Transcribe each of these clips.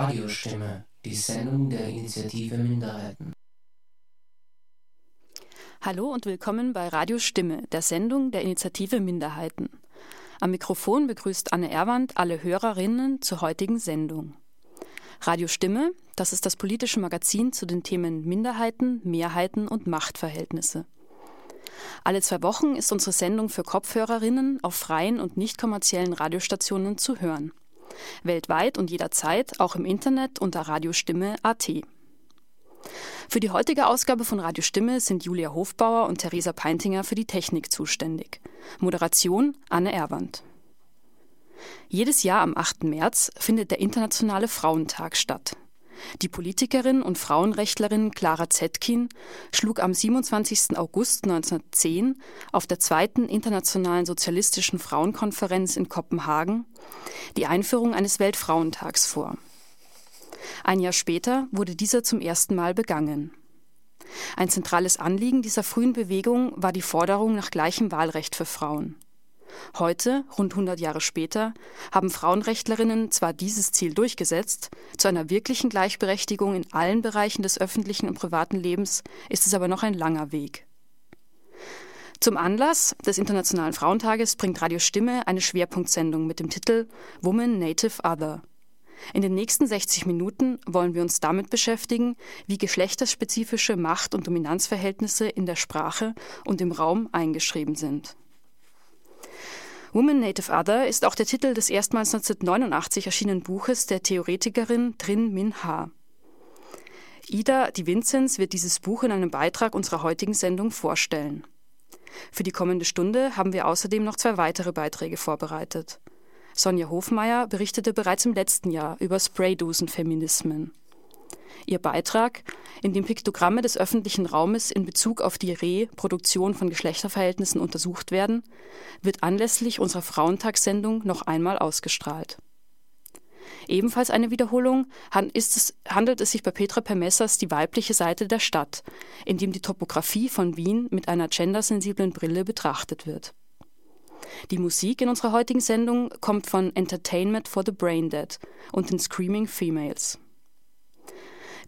Radiostimme, die Sendung der Initiative Minderheiten. Hallo und willkommen bei Radio Stimme, der Sendung der Initiative Minderheiten. Am Mikrofon begrüßt Anne Erwand alle Hörerinnen zur heutigen Sendung. Radio Stimme, das ist das politische Magazin zu den Themen Minderheiten, Mehrheiten und Machtverhältnisse. Alle zwei Wochen ist unsere Sendung für Kopfhörerinnen auf freien und nicht kommerziellen Radiostationen zu hören. Weltweit und jederzeit auch im Internet unter Radiostimme.at. Für die heutige Ausgabe von Radio Stimme sind Julia Hofbauer und Theresa Peintinger für die Technik zuständig. Moderation Anne Erwand. Jedes Jahr am 8. März findet der Internationale Frauentag statt. Die Politikerin und Frauenrechtlerin Clara Zetkin schlug am 27. August 1910 auf der zweiten Internationalen Sozialistischen Frauenkonferenz in Kopenhagen die Einführung eines Weltfrauentags vor. Ein Jahr später wurde dieser zum ersten Mal begangen. Ein zentrales Anliegen dieser frühen Bewegung war die Forderung nach gleichem Wahlrecht für Frauen. Heute, rund 100 Jahre später, haben Frauenrechtlerinnen zwar dieses Ziel durchgesetzt, zu einer wirklichen Gleichberechtigung in allen Bereichen des öffentlichen und privaten Lebens ist es aber noch ein langer Weg. Zum Anlass des Internationalen Frauentages bringt Radio Stimme eine Schwerpunktsendung mit dem Titel Woman Native Other in den nächsten 60 Minuten wollen wir uns damit beschäftigen, wie geschlechterspezifische Macht- und Dominanzverhältnisse in der Sprache und im Raum eingeschrieben sind. Woman Native Other ist auch der Titel des erstmals 1989 erschienenen Buches der Theoretikerin Trin Min Ha. Ida Di Vinzenz wird dieses Buch in einem Beitrag unserer heutigen Sendung vorstellen. Für die kommende Stunde haben wir außerdem noch zwei weitere Beiträge vorbereitet. Sonja Hofmeier berichtete bereits im letzten Jahr über Spraydosenfeminismen. Ihr Beitrag, in dem Piktogramme des öffentlichen Raumes in Bezug auf die Reproduktion von Geschlechterverhältnissen untersucht werden, wird anlässlich unserer Frauentagssendung noch einmal ausgestrahlt. Ebenfalls eine Wiederholung es, handelt es sich bei Petra Permessers Die weibliche Seite der Stadt, in dem die Topographie von Wien mit einer gendersensiblen Brille betrachtet wird. Die Musik in unserer heutigen Sendung kommt von Entertainment for the Braindead und den Screaming Females.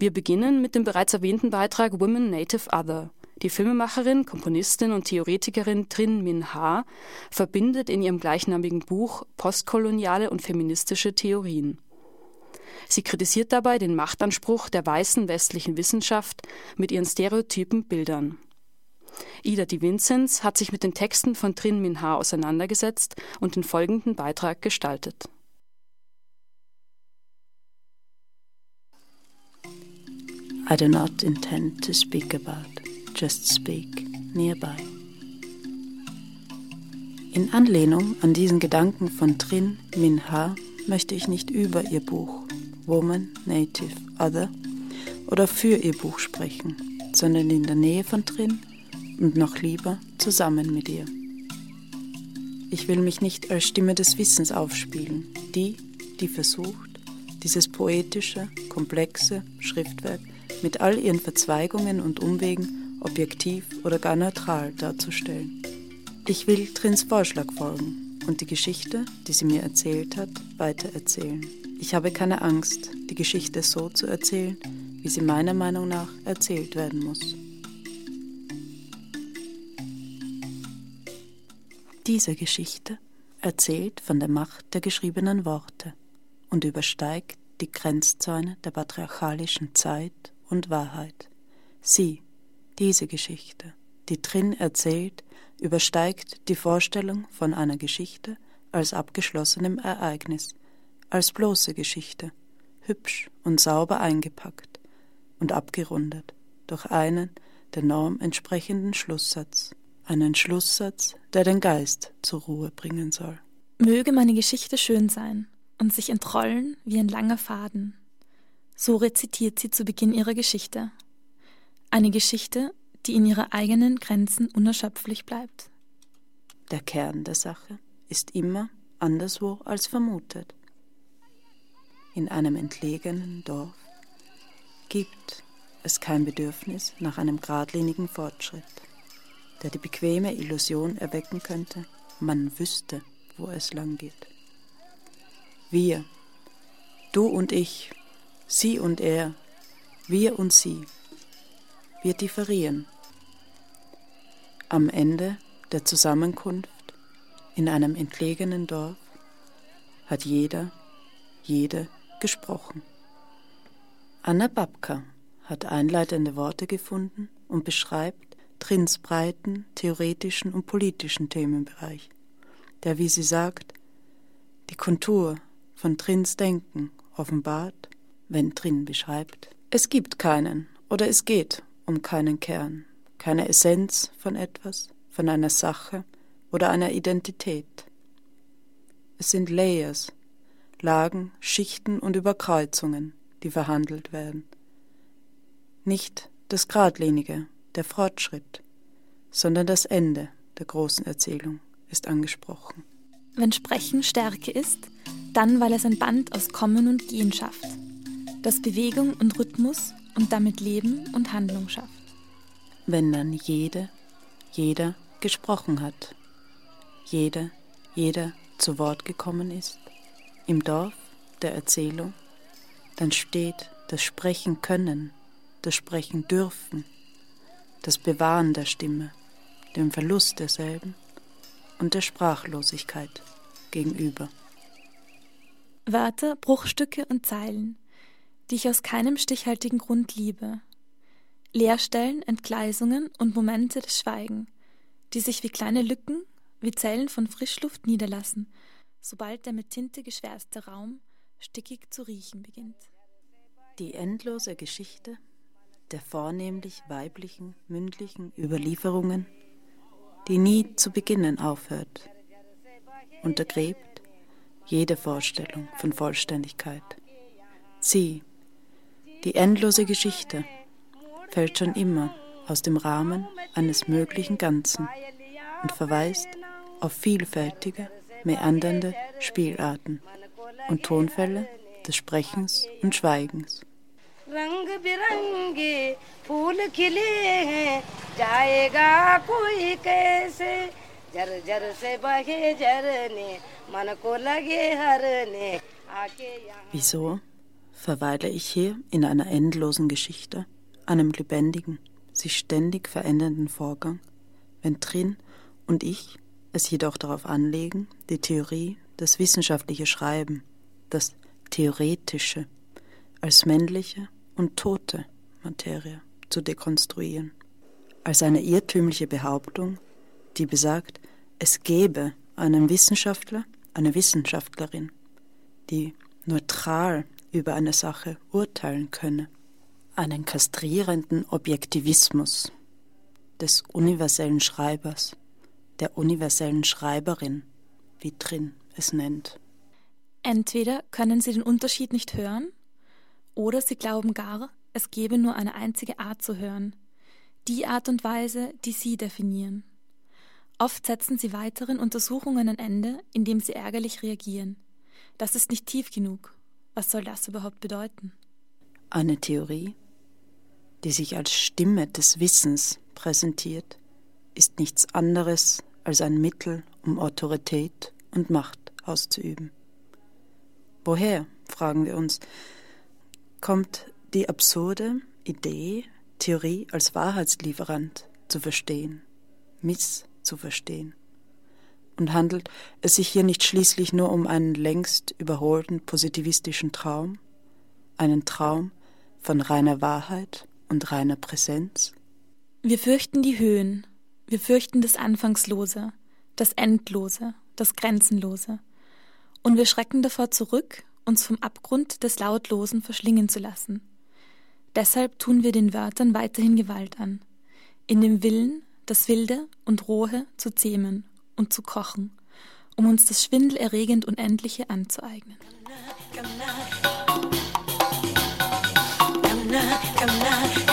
Wir beginnen mit dem bereits erwähnten Beitrag Women Native Other. Die Filmemacherin, Komponistin und Theoretikerin Trin Min Ha verbindet in ihrem gleichnamigen Buch postkoloniale und feministische Theorien. Sie kritisiert dabei den Machtanspruch der weißen westlichen Wissenschaft mit ihren stereotypen Bildern. Ida Di Vincenz hat sich mit den Texten von Trin Min Ha auseinandergesetzt und den folgenden Beitrag gestaltet. I do not intend to speak about, just speak nearby. In Anlehnung an diesen Gedanken von Trin Min Ha möchte ich nicht über ihr Buch Woman, Native, Other oder für ihr Buch sprechen, sondern in der Nähe von Trin und noch lieber zusammen mit ihr. Ich will mich nicht als Stimme des Wissens aufspielen, die, die versucht, dieses poetische, komplexe Schriftwerk mit all ihren Verzweigungen und Umwegen objektiv oder gar neutral darzustellen. Ich will Trins Vorschlag folgen und die Geschichte, die sie mir erzählt hat, weitererzählen. Ich habe keine Angst, die Geschichte so zu erzählen, wie sie meiner Meinung nach erzählt werden muss. Diese Geschichte erzählt von der Macht der geschriebenen Worte und übersteigt die Grenzzäune der patriarchalischen Zeit und Wahrheit. Sie, diese Geschichte, die drin erzählt, übersteigt die Vorstellung von einer Geschichte als abgeschlossenem Ereignis, als bloße Geschichte, hübsch und sauber eingepackt und abgerundet durch einen der Norm entsprechenden Schlusssatz einen Schlusssatz, der den Geist zur Ruhe bringen soll. Möge meine Geschichte schön sein und sich entrollen wie ein langer Faden. So rezitiert sie zu Beginn ihrer Geschichte. Eine Geschichte, die in ihrer eigenen Grenzen unerschöpflich bleibt. Der Kern der Sache ist immer anderswo als vermutet. In einem entlegenen Dorf gibt es kein Bedürfnis nach einem geradlinigen Fortschritt, der die bequeme Illusion erwecken könnte, man wüsste, wo es lang geht. Wir, du und ich, sie und er, wir und sie, wir differieren. Am Ende der Zusammenkunft in einem entlegenen Dorf hat jeder, jede gesprochen. Anna Babka hat einleitende Worte gefunden und beschreibt Trins breiten theoretischen und politischen Themenbereich, der, wie sie sagt, die Kontur von Trins Denken offenbart, wenn Trin beschreibt. Es gibt keinen oder es geht um keinen Kern, keine Essenz von etwas, von einer Sache oder einer Identität. Es sind Layers, Lagen, Schichten und Überkreuzungen, die verhandelt werden. Nicht das Gradlinige, der Fortschritt, sondern das Ende der großen Erzählung ist angesprochen. Wenn Sprechen Stärke ist, dann weil es ein Band aus Kommen und Gehen schafft, das Bewegung und Rhythmus und damit Leben und Handlung schafft. Wenn dann jede, jeder gesprochen hat, jede, jeder zu Wort gekommen ist, im Dorf der Erzählung, dann steht das Sprechen können, das Sprechen dürfen, das Bewahren der Stimme, dem Verlust derselben und der Sprachlosigkeit gegenüber. Wörter, Bruchstücke und Zeilen, die ich aus keinem stichhaltigen Grund liebe. Leerstellen, Entgleisungen und Momente des Schweigen, die sich wie kleine Lücken, wie Zellen von Frischluft niederlassen, sobald der mit Tinte geschwärzte Raum stickig zu riechen beginnt. Die endlose Geschichte der vornehmlich weiblichen, mündlichen Überlieferungen, die nie zu beginnen aufhört, untergräbt jede Vorstellung von Vollständigkeit. Sie, die endlose Geschichte, fällt schon immer aus dem Rahmen eines möglichen Ganzen und verweist auf vielfältige, meandernde Spielarten und Tonfälle des Sprechens und Schweigens. रंग बिरंगे फूल खिले हैं जाएगा कोई कैसे जर जर से बहे झरने मन को लगे हरने Wieso Verweile ich hier in einer endlosen Geschichte, einem lebendigen, sich ständig verändernden Vorgang, wenn Trin und ich es jedoch darauf anlegen, die Theorie, das wissenschaftliche Schreiben, das Theoretische als männliche und tote Materie zu dekonstruieren, als eine irrtümliche Behauptung, die besagt, es gäbe einen Wissenschaftler, eine Wissenschaftlerin, die neutral über eine Sache urteilen könne, einen kastrierenden Objektivismus des universellen Schreibers, der universellen Schreiberin, wie Trin es nennt. Entweder können sie den Unterschied nicht hören, oder sie glauben gar, es gebe nur eine einzige Art zu hören, die Art und Weise, die sie definieren. Oft setzen sie weiteren Untersuchungen ein Ende, indem sie ärgerlich reagieren. Das ist nicht tief genug. Was soll das überhaupt bedeuten? Eine Theorie, die sich als Stimme des Wissens präsentiert, ist nichts anderes als ein Mittel, um Autorität und Macht auszuüben. Woher, fragen wir uns, kommt die absurde Idee, Theorie als Wahrheitslieferant zu verstehen, misszuverstehen? Und handelt es sich hier nicht schließlich nur um einen längst überholten positivistischen Traum, einen Traum von reiner Wahrheit und reiner Präsenz? Wir fürchten die Höhen, wir fürchten das Anfangslose, das Endlose, das Grenzenlose. Und wir schrecken davor zurück, uns vom Abgrund des Lautlosen verschlingen zu lassen. Deshalb tun wir den Wörtern weiterhin Gewalt an, in dem Willen, das Wilde und Rohe zu zähmen und zu kochen, um uns das schwindelerregend Unendliche anzueignen. Sabia, é uma, sabia, uma, se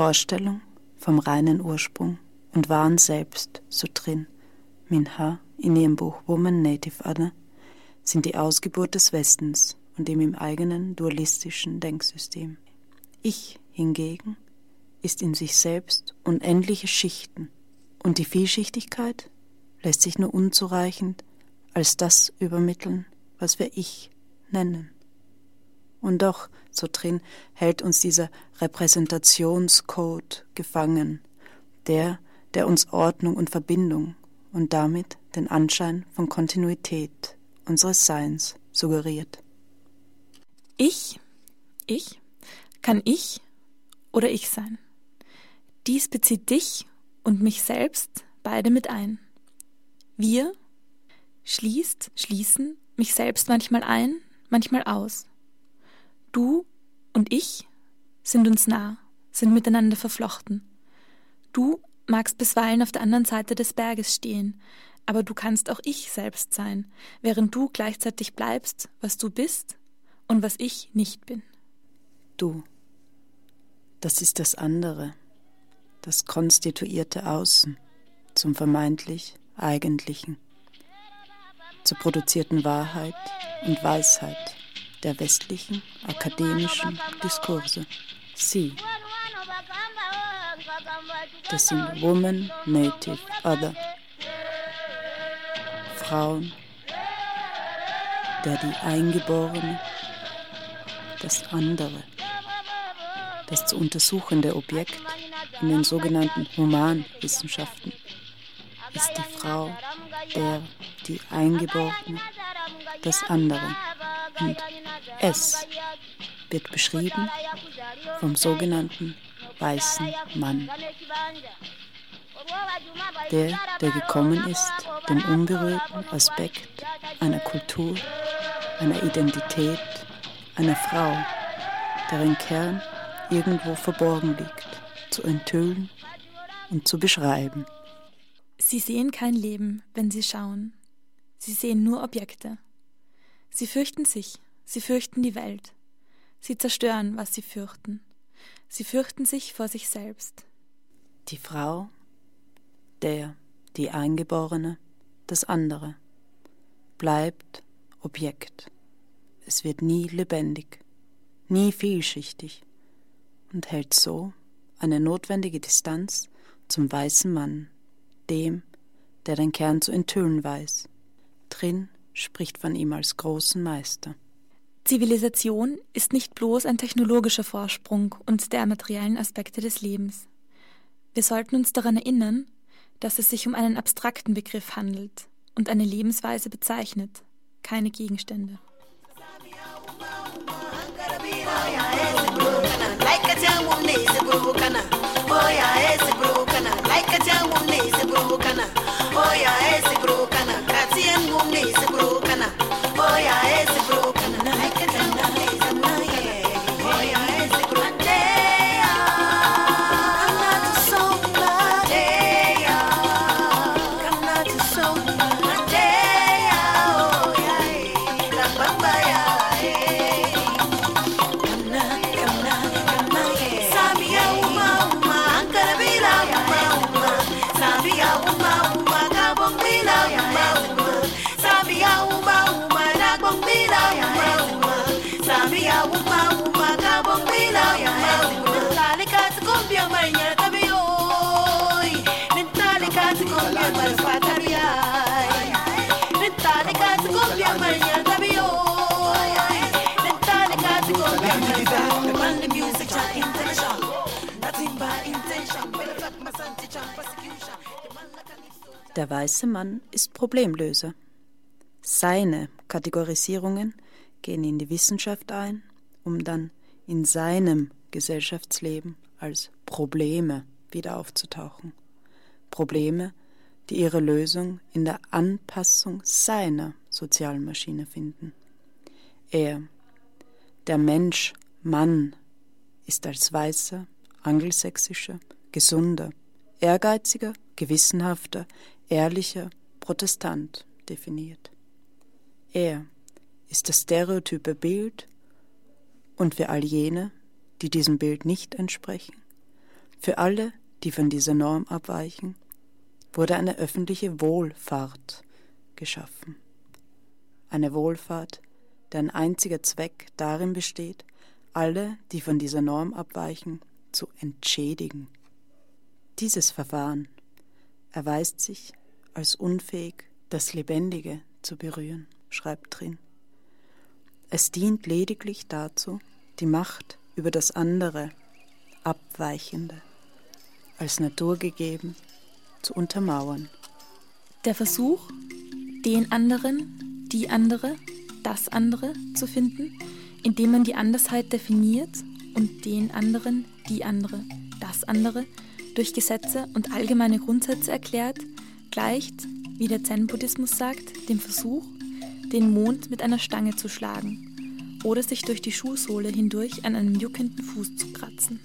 Vorstellung vom reinen Ursprung und wahren Selbst, so drin Minha in ihrem Buch Woman Native Other, sind die Ausgeburt des Westens und dem im eigenen dualistischen Denksystem. Ich hingegen ist in sich selbst unendliche Schichten, und die Vielschichtigkeit lässt sich nur unzureichend als das übermitteln, was wir Ich nennen. Und doch, so drin, hält uns dieser Repräsentationscode gefangen, der, der uns Ordnung und Verbindung und damit den Anschein von Kontinuität unseres Seins suggeriert. Ich, ich, kann ich oder ich sein. Dies bezieht dich und mich selbst beide mit ein. Wir schließt, schließen mich selbst manchmal ein, manchmal aus. Du und ich sind uns nah, sind miteinander verflochten. Du magst bisweilen auf der anderen Seite des Berges stehen, aber du kannst auch ich selbst sein, während du gleichzeitig bleibst, was du bist und was ich nicht bin. Du, das ist das andere, das konstituierte Außen zum vermeintlich Eigentlichen, zur produzierten Wahrheit und Weisheit der westlichen akademischen Diskurse. Sie, das sind Woman, Native, Other. Frauen, der die Eingeborene, das andere, das zu untersuchende Objekt in den sogenannten Humanwissenschaften ist die Frau, der, die Eingeborene, das andere. Und es wird beschrieben vom sogenannten weißen Mann. Der, der gekommen ist, den unberührten Aspekt einer Kultur, einer Identität, einer Frau, deren Kern irgendwo verborgen liegt, zu enthüllen und zu beschreiben. Sie sehen kein Leben, wenn sie schauen. Sie sehen nur Objekte. Sie fürchten sich, sie fürchten die Welt. Sie zerstören, was sie fürchten. Sie fürchten sich vor sich selbst. Die Frau, der, die Eingeborene, das andere, bleibt Objekt. Es wird nie lebendig, nie vielschichtig und hält so eine notwendige Distanz zum weißen Mann, dem, der den Kern zu enthüllen weiß. Drin spricht von ihm als großen Meister. Zivilisation ist nicht bloß ein technologischer Vorsprung und der materiellen Aspekte des Lebens. Wir sollten uns daran erinnern, dass es sich um einen abstrakten Begriff handelt und eine Lebensweise bezeichnet, keine Gegenstände. Der weiße Mann ist Problemlöser. Seine Kategorisierungen gehen in die Wissenschaft ein, um dann in seinem Gesellschaftsleben als Probleme wieder aufzutauchen. Probleme, die ihre Lösung in der Anpassung seiner sozialen Maschine finden. Er, der Mensch, Mann, ist als weißer, angelsächsischer, gesunder, ehrgeiziger, gewissenhafter, ehrlicher Protestant definiert. Er ist das stereotype Bild und für all jene, die diesem Bild nicht entsprechen, Für alle, die von dieser Norm abweichen, wurde eine öffentliche Wohlfahrt geschaffen. Eine Wohlfahrt, deren einziger Zweck darin besteht, alle, die von dieser Norm abweichen, zu entschädigen. Dieses Verfahren erweist sich als unfähig, das Lebendige zu berühren, schreibt Trin. Es dient lediglich dazu, die Macht über das andere, Abweichende, als naturgegeben zu untermauern. Der Versuch, den anderen, die andere, das andere zu finden, indem man die Andersheit definiert und den anderen, die andere, das andere durch Gesetze und allgemeine Grundsätze erklärt, gleicht, wie der Zen-Buddhismus sagt, dem Versuch, den Mond mit einer Stange zu schlagen oder sich durch die Schuhsohle hindurch an einem juckenden Fuß zu kratzen.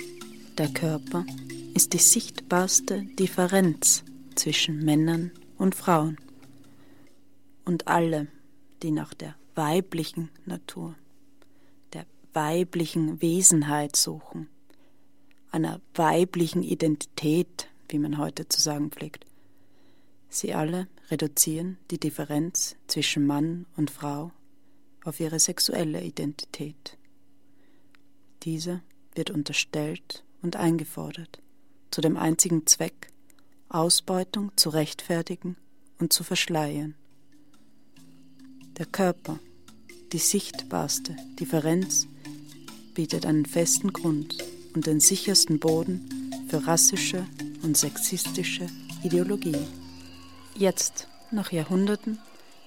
Der Körper ist die sichtbarste Differenz zwischen Männern und Frauen. Und alle, die nach der weiblichen Natur, der weiblichen Wesenheit suchen, einer weiblichen Identität, wie man heute zu sagen pflegt. Sie alle reduzieren die Differenz zwischen Mann und Frau auf ihre sexuelle Identität. Diese wird unterstellt und eingefordert, zu dem einzigen Zweck, Ausbeutung zu rechtfertigen und zu verschleiern. Der Körper, die sichtbarste Differenz, bietet einen festen Grund und den sichersten Boden für rassische und sexistische Ideologie. Jetzt, nach Jahrhunderten,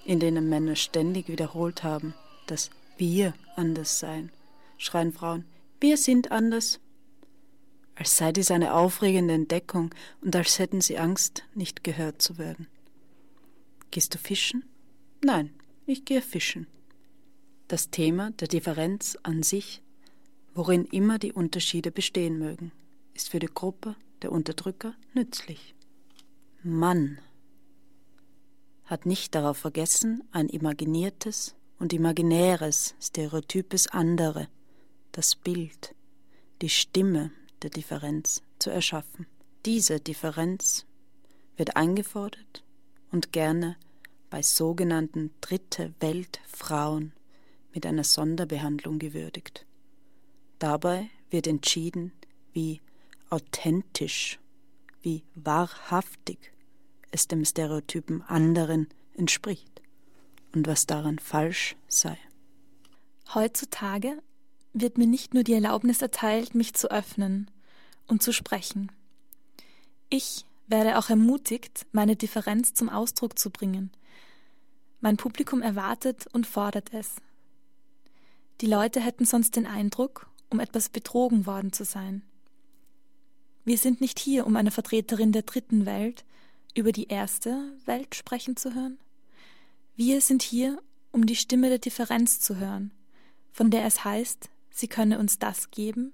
in denen Männer ständig wiederholt haben, dass wir anders seien, schreien Frauen, wir sind anders, als sei dies eine aufregende Entdeckung und als hätten sie Angst, nicht gehört zu werden. Gehst du fischen? Nein, ich gehe fischen. Das Thema der Differenz an sich worin immer die Unterschiede bestehen mögen, ist für die Gruppe der Unterdrücker nützlich. Mann hat nicht darauf vergessen, ein imaginiertes und imaginäres, stereotypes andere, das Bild, die Stimme der Differenz zu erschaffen. Diese Differenz wird eingefordert und gerne bei sogenannten Dritte Welt Frauen mit einer Sonderbehandlung gewürdigt. Dabei wird entschieden, wie authentisch, wie wahrhaftig es dem Stereotypen anderen entspricht und was daran falsch sei. Heutzutage wird mir nicht nur die Erlaubnis erteilt, mich zu öffnen und zu sprechen. Ich werde auch ermutigt, meine Differenz zum Ausdruck zu bringen. Mein Publikum erwartet und fordert es. Die Leute hätten sonst den Eindruck, um etwas betrogen worden zu sein. Wir sind nicht hier, um eine Vertreterin der dritten Welt über die erste Welt sprechen zu hören. Wir sind hier, um die Stimme der Differenz zu hören, von der es heißt, sie könne uns das geben,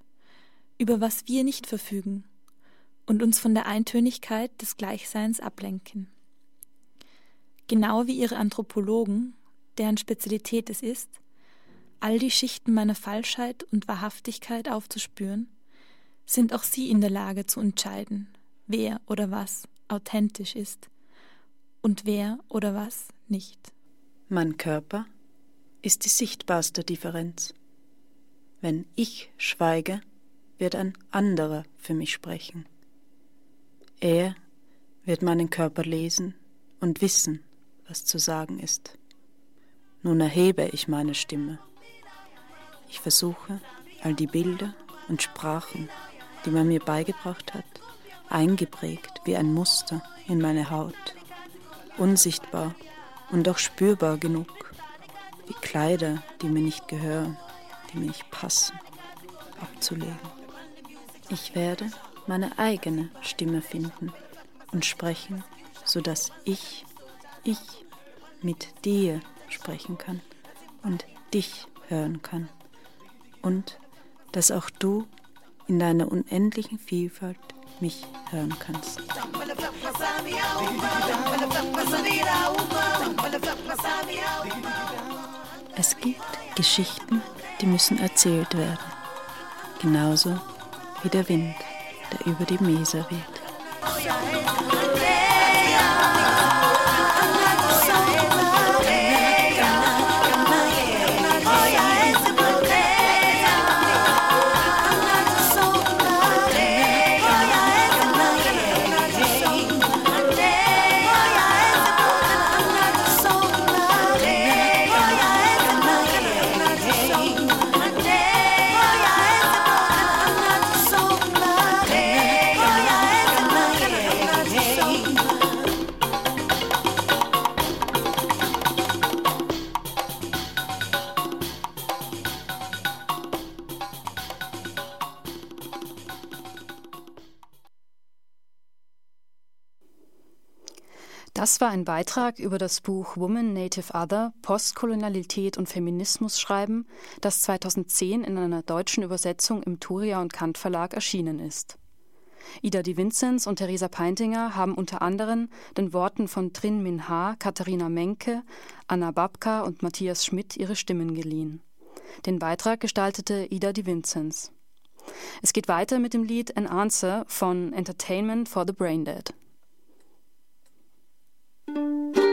über was wir nicht verfügen, und uns von der Eintönigkeit des Gleichseins ablenken. Genau wie ihre Anthropologen, deren Spezialität es ist, all die Schichten meiner Falschheit und Wahrhaftigkeit aufzuspüren, sind auch sie in der Lage zu entscheiden, wer oder was authentisch ist und wer oder was nicht. Mein Körper ist die sichtbarste Differenz. Wenn ich schweige, wird ein anderer für mich sprechen. Er wird meinen Körper lesen und wissen, was zu sagen ist. Nun erhebe ich meine Stimme. Ich versuche, all die Bilder und Sprachen, die man mir beigebracht hat, eingeprägt wie ein Muster in meine Haut, unsichtbar und doch spürbar genug, wie Kleider, die mir nicht gehören, die mir nicht passen, abzulegen. Ich werde meine eigene Stimme finden und sprechen, sodass ich, ich mit dir sprechen kann und dich hören kann und dass auch du in deiner unendlichen Vielfalt mich hören kannst. Es gibt Geschichten, die müssen erzählt werden, genauso wie der Wind, der über die Mesa weht. Das war ein Beitrag über das Buch Woman Native Other Postkolonialität und Feminismus schreiben, das 2010 in einer deutschen Übersetzung im Thuria und Kant Verlag erschienen ist. Ida Di Vinzenz und Theresa Peintinger haben unter anderem den Worten von Trin Min Ha, Katharina Menke, Anna Babka und Matthias Schmidt ihre Stimmen geliehen. Den Beitrag gestaltete Ida Di Vinzenz. Es geht weiter mit dem Lied An Answer von Entertainment for the Braindead. Thank you.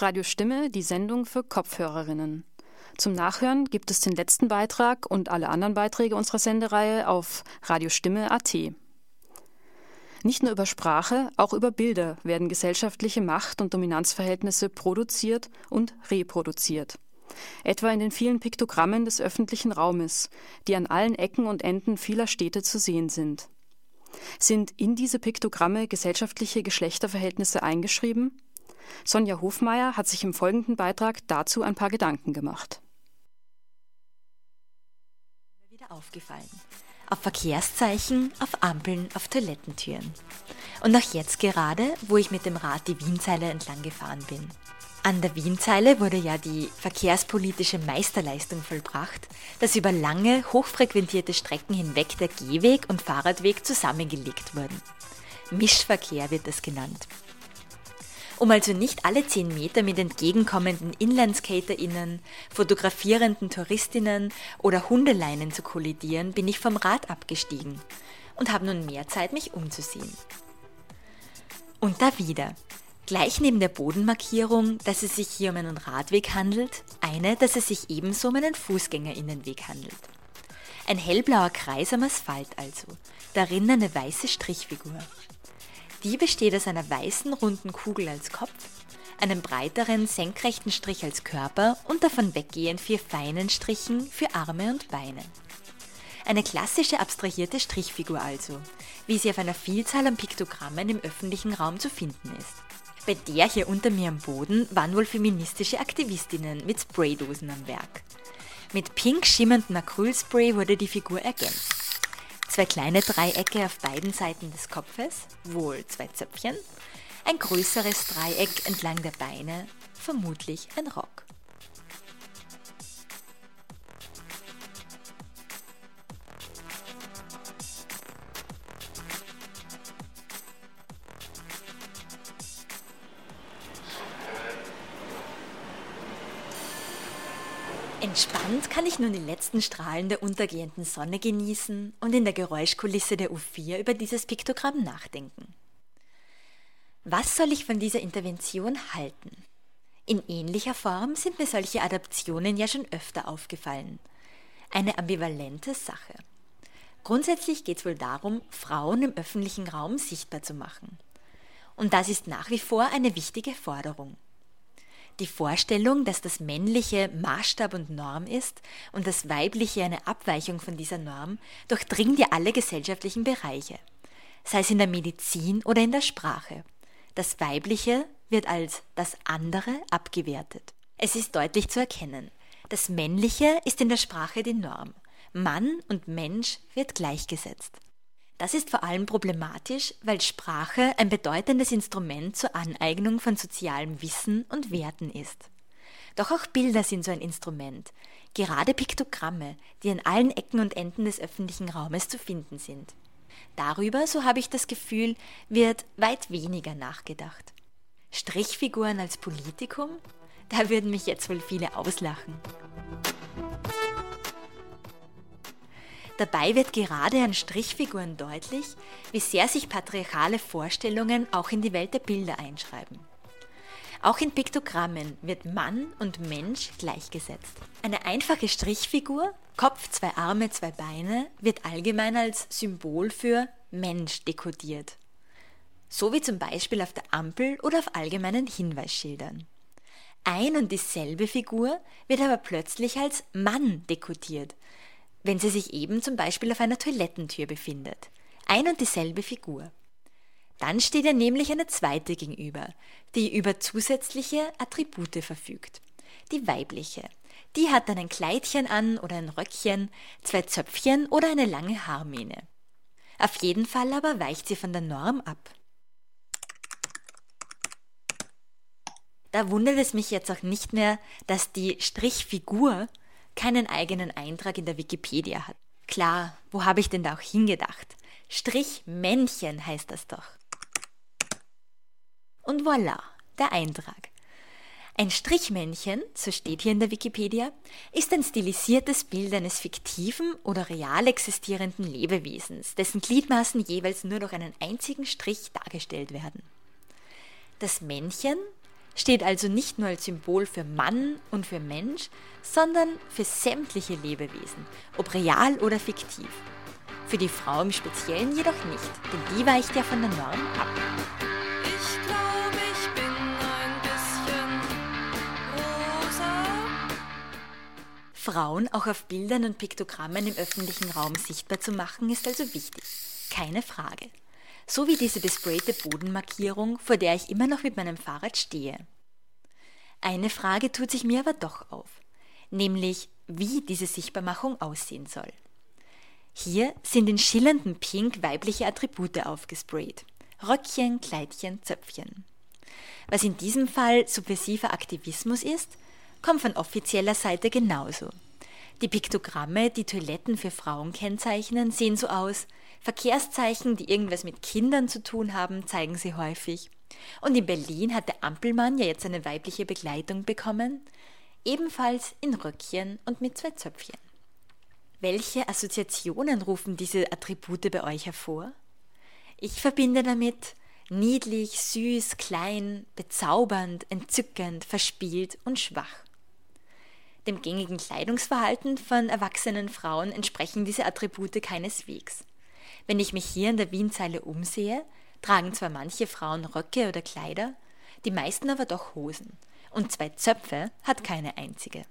Radio Stimme, die Sendung für Kopfhörerinnen. Zum Nachhören gibt es den letzten Beitrag und alle anderen Beiträge unserer Sendereihe auf radiostimme.at. Nicht nur über Sprache, auch über Bilder werden gesellschaftliche Macht- und Dominanzverhältnisse produziert und reproduziert. Etwa in den vielen Piktogrammen des öffentlichen Raumes, die an allen Ecken und Enden vieler Städte zu sehen sind. Sind in diese Piktogramme gesellschaftliche Geschlechterverhältnisse eingeschrieben? Sonja Hofmeier hat sich im folgenden Beitrag dazu ein paar Gedanken gemacht. Wieder aufgefallen. Auf Verkehrszeichen, auf Ampeln, auf Toilettentüren. Und auch jetzt gerade, wo ich mit dem Rad die Wienzeile entlang gefahren bin. An der Wienzeile wurde ja die verkehrspolitische Meisterleistung vollbracht, dass über lange, hochfrequentierte Strecken hinweg der Gehweg und Fahrradweg zusammengelegt wurden. Mischverkehr wird das genannt. Um also nicht alle zehn Meter mit entgegenkommenden InlineskaterInnen, fotografierenden Touristinnen oder Hundeleinen zu kollidieren, bin ich vom Rad abgestiegen und habe nun mehr Zeit, mich umzusehen. Und da wieder. Gleich neben der Bodenmarkierung, dass es sich hier um einen Radweg handelt, eine, dass es sich ebenso um einen Fußgängerinnenweg handelt. Ein hellblauer Kreis am Asphalt also, darin eine weiße Strichfigur. Die besteht aus einer weißen runden Kugel als Kopf, einem breiteren senkrechten Strich als Körper und davon weggehend vier feinen Strichen für Arme und Beine. Eine klassische abstrahierte Strichfigur also, wie sie auf einer Vielzahl an Piktogrammen im öffentlichen Raum zu finden ist. Bei der hier unter mir am Boden waren wohl feministische Aktivistinnen mit Spraydosen am Werk. Mit pink schimmerndem Acrylspray wurde die Figur ergänzt. Zwei kleine Dreiecke auf beiden Seiten des Kopfes, wohl zwei Zöpfchen. Ein größeres Dreieck entlang der Beine, vermutlich ein Rock. Entspannt kann ich nun die letzten Strahlen der untergehenden Sonne genießen und in der Geräuschkulisse der U4 über dieses Piktogramm nachdenken. Was soll ich von dieser Intervention halten? In ähnlicher Form sind mir solche Adaptionen ja schon öfter aufgefallen. Eine ambivalente Sache. Grundsätzlich geht es wohl darum, Frauen im öffentlichen Raum sichtbar zu machen. Und das ist nach wie vor eine wichtige Forderung. Die Vorstellung, dass das Männliche Maßstab und Norm ist und das Weibliche eine Abweichung von dieser Norm, durchdringt ja alle gesellschaftlichen Bereiche, sei es in der Medizin oder in der Sprache. Das Weibliche wird als das andere abgewertet. Es ist deutlich zu erkennen. Das Männliche ist in der Sprache die Norm. Mann und Mensch wird gleichgesetzt. Das ist vor allem problematisch, weil Sprache ein bedeutendes Instrument zur Aneignung von sozialem Wissen und Werten ist. Doch auch Bilder sind so ein Instrument, gerade Piktogramme, die an allen Ecken und Enden des öffentlichen Raumes zu finden sind. Darüber, so habe ich das Gefühl, wird weit weniger nachgedacht. Strichfiguren als Politikum? Da würden mich jetzt wohl viele auslachen. Dabei wird gerade an Strichfiguren deutlich, wie sehr sich patriarchale Vorstellungen auch in die Welt der Bilder einschreiben. Auch in Piktogrammen wird Mann und Mensch gleichgesetzt. Eine einfache Strichfigur, Kopf, zwei Arme, zwei Beine, wird allgemein als Symbol für Mensch dekodiert. So wie zum Beispiel auf der Ampel oder auf allgemeinen Hinweisschildern. Ein und dieselbe Figur wird aber plötzlich als Mann dekodiert, wenn sie sich eben zum Beispiel auf einer Toilettentür befindet. Ein und dieselbe Figur. Dann steht ihr nämlich eine zweite gegenüber, die über zusätzliche Attribute verfügt. Die weibliche. Die hat dann ein Kleidchen an oder ein Röckchen, zwei Zöpfchen oder eine lange Haarmähne. Auf jeden Fall aber weicht sie von der Norm ab. Da wundert es mich jetzt auch nicht mehr, dass die Strichfigur keinen eigenen Eintrag in der Wikipedia hat. Klar, wo habe ich denn da auch hingedacht? Strichmännchen heißt das doch. Und voilà, der Eintrag. Ein Strichmännchen, so steht hier in der Wikipedia, ist ein stilisiertes Bild eines fiktiven oder real existierenden Lebewesens, dessen Gliedmaßen jeweils nur durch einen einzigen Strich dargestellt werden. Das Männchen steht also nicht nur als Symbol für Mann und für Mensch, sondern für sämtliche Lebewesen, ob real oder fiktiv. Für die Frau im Speziellen jedoch nicht, denn die weicht ja von der Norm ab. Ich glaube, ich bin ein bisschen rosa. Frauen auch auf Bildern und Piktogrammen im öffentlichen Raum sichtbar zu machen, ist also wichtig. Keine Frage. So wie diese besprayte Bodenmarkierung, vor der ich immer noch mit meinem Fahrrad stehe. Eine Frage tut sich mir aber doch auf, nämlich wie diese Sichtbarmachung aussehen soll. Hier sind in schillerndem Pink weibliche Attribute aufgesprayt. Röckchen, Kleidchen, Zöpfchen. Was in diesem Fall subversiver Aktivismus ist, kommt von offizieller Seite genauso. Die Piktogramme, die Toiletten für Frauen kennzeichnen, sehen so aus. Verkehrszeichen, die irgendwas mit Kindern zu tun haben, zeigen sie häufig. Und in Berlin hat der Ampelmann ja jetzt eine weibliche Begleitung bekommen, ebenfalls in Röckchen und mit zwei Zöpfchen. Welche Assoziationen rufen diese Attribute bei euch hervor? Ich verbinde damit niedlich, süß, klein, bezaubernd, entzückend, verspielt und schwach. Dem gängigen Kleidungsverhalten von erwachsenen Frauen entsprechen diese Attribute keineswegs. Wenn ich mich hier in der Wienzeile umsehe, tragen zwar manche Frauen Röcke oder Kleider, die meisten aber doch Hosen. Und zwei Zöpfe hat keine einzige.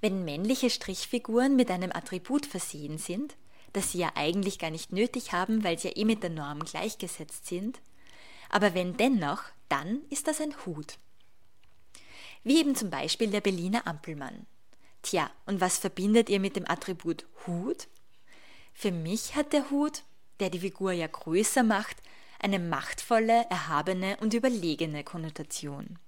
Wenn männliche Strichfiguren mit einem Attribut versehen sind, das sie ja eigentlich gar nicht nötig haben, weil sie ja eh mit der Norm gleichgesetzt sind, aber wenn dennoch, dann ist das ein Hut. Wie eben zum Beispiel der Berliner Ampelmann. Tja, und was verbindet ihr mit dem Attribut Hut? Für mich hat der Hut, der die Figur ja größer macht, eine machtvolle, erhabene und überlegene Konnotation.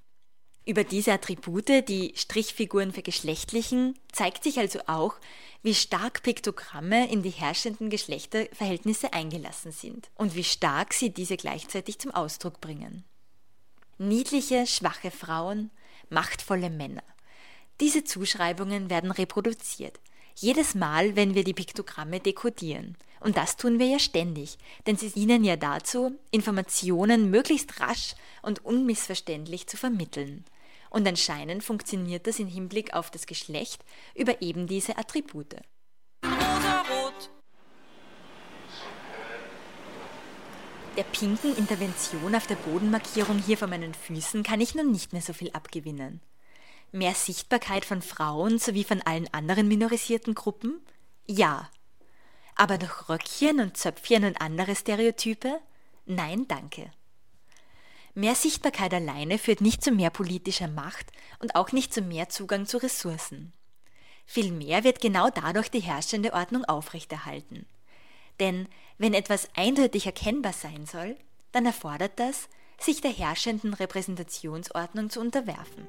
Über diese Attribute, die Strichfiguren vergeschlechtlichen, zeigt sich also auch, wie stark Piktogramme in die herrschenden Geschlechterverhältnisse eingelassen sind und wie stark sie diese gleichzeitig zum Ausdruck bringen. Niedliche, schwache Frauen, machtvolle Männer. Diese Zuschreibungen werden reproduziert. Jedes Mal, wenn wir die Piktogramme dekodieren. Und das tun wir ja ständig, denn sie dienen ja dazu, Informationen möglichst rasch und unmissverständlich zu vermitteln. Und anscheinend funktioniert das im Hinblick auf das Geschlecht über eben diese Attribute. Der pinken Intervention auf der Bodenmarkierung hier vor meinen Füßen kann ich nun nicht mehr so viel abgewinnen. Mehr Sichtbarkeit von Frauen sowie von allen anderen minorisierten Gruppen? Ja. Aber durch Röckchen und Zöpfchen und andere Stereotype? Nein, danke. Mehr Sichtbarkeit alleine führt nicht zu mehr politischer Macht und auch nicht zu mehr Zugang zu Ressourcen. Vielmehr wird genau dadurch die herrschende Ordnung aufrechterhalten. Denn wenn etwas eindeutig erkennbar sein soll, dann erfordert das, sich der herrschenden Repräsentationsordnung zu unterwerfen.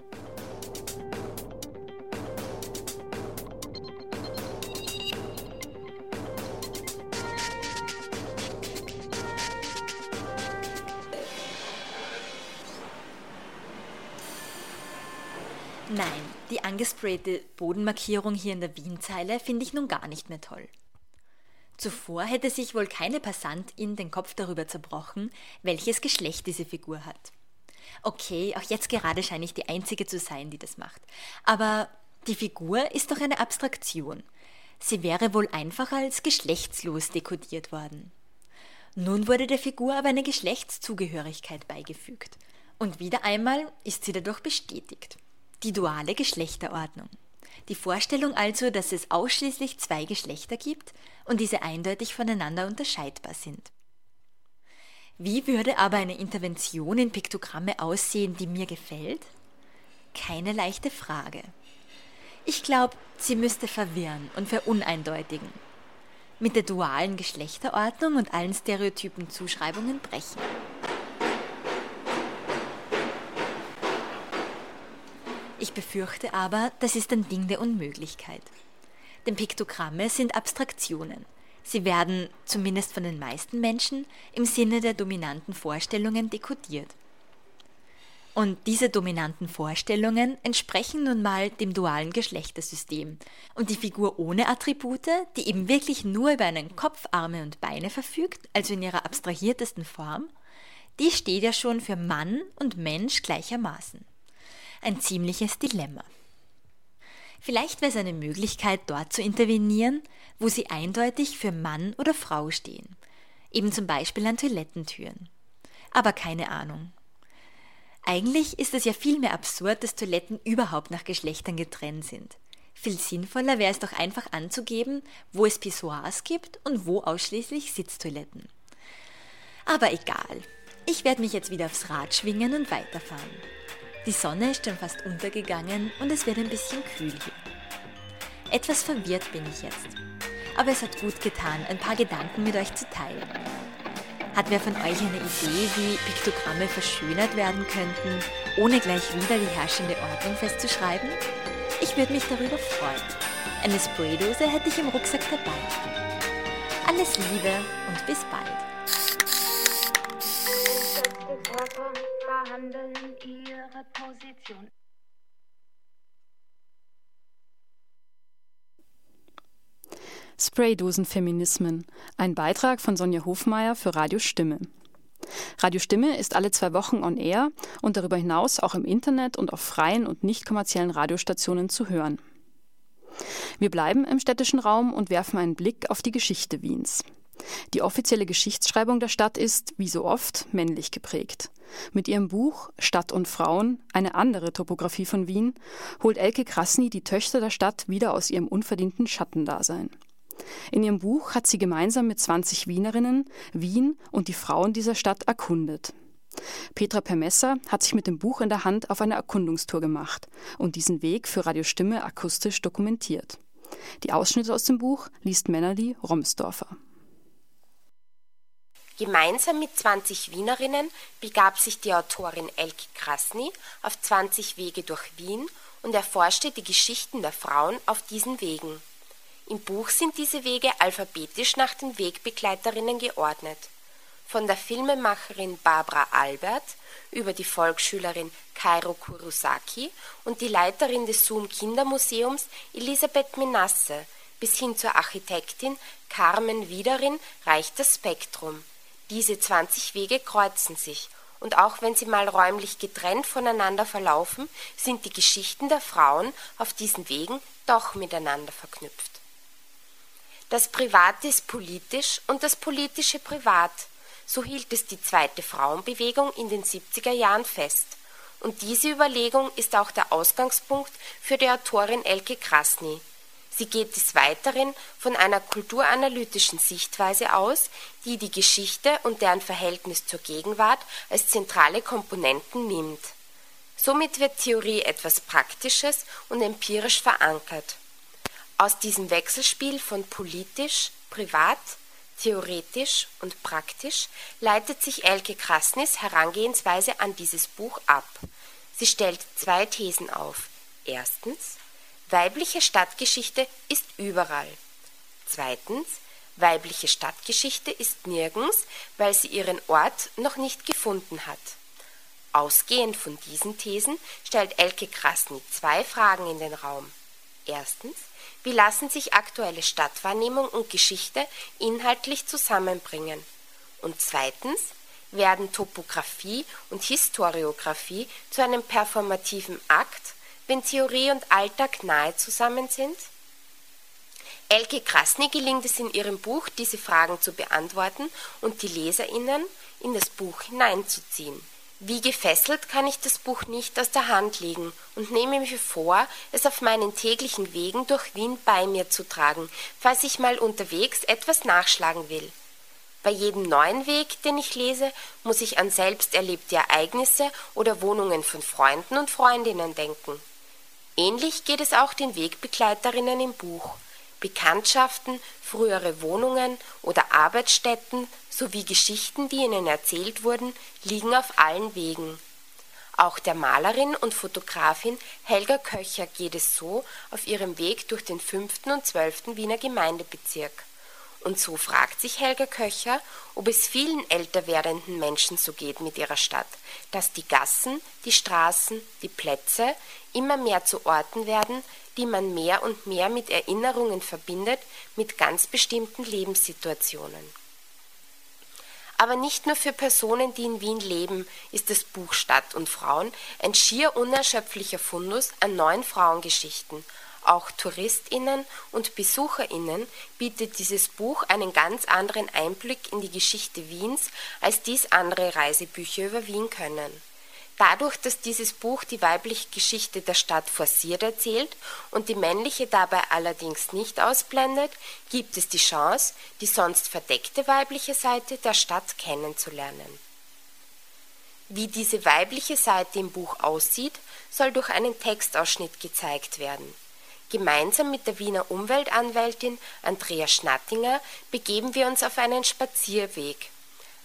Nein, die angesprayte Bodenmarkierung hier in der Wienzeile finde ich nun gar nicht mehr toll. Zuvor hätte sich wohl keine Passantin den Kopf darüber zerbrochen, welches Geschlecht diese Figur hat. Okay, auch jetzt gerade scheine ich die Einzige zu sein, die das macht. Aber die Figur ist doch eine Abstraktion. Sie wäre wohl einfach als geschlechtslos dekodiert worden. Nun wurde der Figur aber eine Geschlechtszugehörigkeit beigefügt. Und wieder einmal ist sie dadurch bestätigt. Die duale Geschlechterordnung. Die Vorstellung also, dass es ausschließlich zwei Geschlechter gibt und diese eindeutig voneinander unterscheidbar sind. Wie würde aber eine Intervention in Piktogramme aussehen, die mir gefällt? Keine leichte Frage. Ich glaube, sie müsste verwirren und veruneindeutigen. Mit der dualen Geschlechterordnung und allen stereotypen Zuschreibungen brechen. Ich befürchte aber, das ist ein Ding der Unmöglichkeit. Denn Piktogramme sind Abstraktionen. Sie werden, zumindest von den meisten Menschen, im Sinne der dominanten Vorstellungen dekodiert. Und diese dominanten Vorstellungen entsprechen nun mal dem dualen Geschlechtersystem. Und die Figur ohne Attribute, die eben wirklich nur über einen Kopf, Arme und Beine verfügt, also in ihrer abstrahiertesten Form, die steht ja schon für Mann und Mensch gleichermaßen. Ein ziemliches Dilemma. Vielleicht wäre es eine Möglichkeit, dort zu intervenieren, wo sie eindeutig für Mann oder Frau stehen. Eben zum Beispiel an Toilettentüren. Aber keine Ahnung. Eigentlich ist es ja vielmehr absurd, dass Toiletten überhaupt nach Geschlechtern getrennt sind. Viel sinnvoller wäre es doch einfach anzugeben, wo es Pissoirs gibt und wo ausschließlich Sitztoiletten. Aber egal. Ich werde mich jetzt wieder aufs Rad schwingen und weiterfahren. Die Sonne ist schon fast untergegangen und es wird ein bisschen kühl hier. Etwas verwirrt bin ich jetzt. Aber es hat gut getan, ein paar Gedanken mit euch zu teilen. Hat wer von euch eine Idee, wie Piktogramme verschönert werden könnten, ohne gleich wieder die herrschende Ordnung festzuschreiben? Ich würde mich darüber freuen. Eine Spraydose hätte ich im Rucksack dabei. Alles Liebe und bis bald. Position. Spraydosenfeminismen. Ein Beitrag von Sonja Hofmeier für Radio Stimme. Radio Stimme ist alle zwei Wochen on air und darüber hinaus auch im Internet und auf freien und nicht kommerziellen Radiostationen zu hören. Wir bleiben im städtischen Raum und werfen einen Blick auf die Geschichte Wiens. Die offizielle Geschichtsschreibung der Stadt ist, wie so oft, männlich geprägt. Mit ihrem Buch Stadt und Frauen, eine andere Topographie von Wien, holt Elke Krasny die Töchter der Stadt wieder aus ihrem unverdienten Schattendasein. In ihrem Buch hat sie gemeinsam mit 20 Wienerinnen Wien und die Frauen dieser Stadt erkundet. Petra Permesser hat sich mit dem Buch in der Hand auf eine Erkundungstour gemacht und diesen Weg für Radiostimme akustisch dokumentiert. Die Ausschnitte aus dem Buch liest Melanie Romsdorfer. Gemeinsam mit 20 Wienerinnen begab sich die Autorin Elke Krasny auf 20 Wege durch Wien und erforschte die Geschichten der Frauen auf diesen Wegen. Im Buch sind diese Wege alphabetisch nach den Wegbegleiterinnen geordnet. Von der Filmemacherin Barbara Albert über die Volksschülerin Kairo Kurosaki und die Leiterin des Zoom Kindermuseums Elisabeth Menasse bis hin zur Architektin Carmen Wiederin reicht das Spektrum. Diese 20 Wege kreuzen sich und auch wenn sie mal räumlich getrennt voneinander verlaufen, sind die Geschichten der Frauen auf diesen Wegen doch miteinander verknüpft. Das Private ist politisch und das Politische privat. So hielt es die zweite Frauenbewegung in den 70er Jahren fest. Und diese Überlegung ist auch der Ausgangspunkt für die Autorin Elke Krasny. Sie geht des Weiteren von einer kulturanalytischen Sichtweise aus, die die Geschichte und deren Verhältnis zur Gegenwart als zentrale Komponenten nimmt. Somit wird Theorie etwas Praktisches und empirisch verankert. Aus diesem Wechselspiel von politisch, privat, theoretisch und praktisch leitet sich Elke Krasnis Herangehensweise an dieses Buch ab. Sie stellt zwei Thesen auf. Erstens, weibliche Stadtgeschichte ist überall. Zweitens, weibliche Stadtgeschichte ist nirgends, weil sie ihren Ort noch nicht gefunden hat. Ausgehend von diesen Thesen stellt Elke Krasny zwei Fragen in den Raum. Erstens, wie lassen sich aktuelle Stadtwahrnehmung und Geschichte inhaltlich zusammenbringen? Und zweitens, werden Topographie und Historiographie zu einem performativen Akt, wenn Theorie und Alltag nahe zusammen sind? Elke Krasny gelingt es in ihrem Buch, diese Fragen zu beantworten und die LeserInnen in das Buch hineinzuziehen. Wie gefesselt kann ich das Buch nicht aus der Hand legen und nehme mir vor, es auf meinen täglichen Wegen durch Wien bei mir zu tragen, falls ich mal unterwegs etwas nachschlagen will. Bei jedem neuen Weg, den ich lese, muss ich an selbst erlebte Ereignisse oder Wohnungen von Freunden und Freundinnen denken. Ähnlich geht es auch den Wegbegleiterinnen im Buch. Bekanntschaften, frühere Wohnungen oder Arbeitsstätten sowie Geschichten, die ihnen erzählt wurden, liegen auf allen Wegen. Auch der Malerin und Fotografin Helga Köcher geht es so auf ihrem Weg durch den fünften und zwölften Wiener Gemeindebezirk. Und so fragt sich Helga Köcher, ob es vielen älter werdenden Menschen so geht mit ihrer Stadt, dass die Gassen, die Straßen, die Plätze immer mehr zu Orten werden, die man mehr und mehr mit Erinnerungen verbindet, mit ganz bestimmten Lebenssituationen. Aber nicht nur für Personen, die in Wien leben, ist das Buch Stadt und Frauen ein schier unerschöpflicher Fundus an neuen Frauengeschichten. Auch Touristinnen und Besucherinnen bietet dieses Buch einen ganz anderen Einblick in die Geschichte Wiens, als dies andere Reisebücher über Wien können. Dadurch, dass dieses Buch die weibliche Geschichte der Stadt forciert erzählt und die männliche dabei allerdings nicht ausblendet, gibt es die Chance, die sonst verdeckte weibliche Seite der Stadt kennenzulernen. Wie diese weibliche Seite im Buch aussieht, soll durch einen Textausschnitt gezeigt werden. Gemeinsam mit der Wiener Umweltanwältin Andrea Schnattinger begeben wir uns auf einen Spazierweg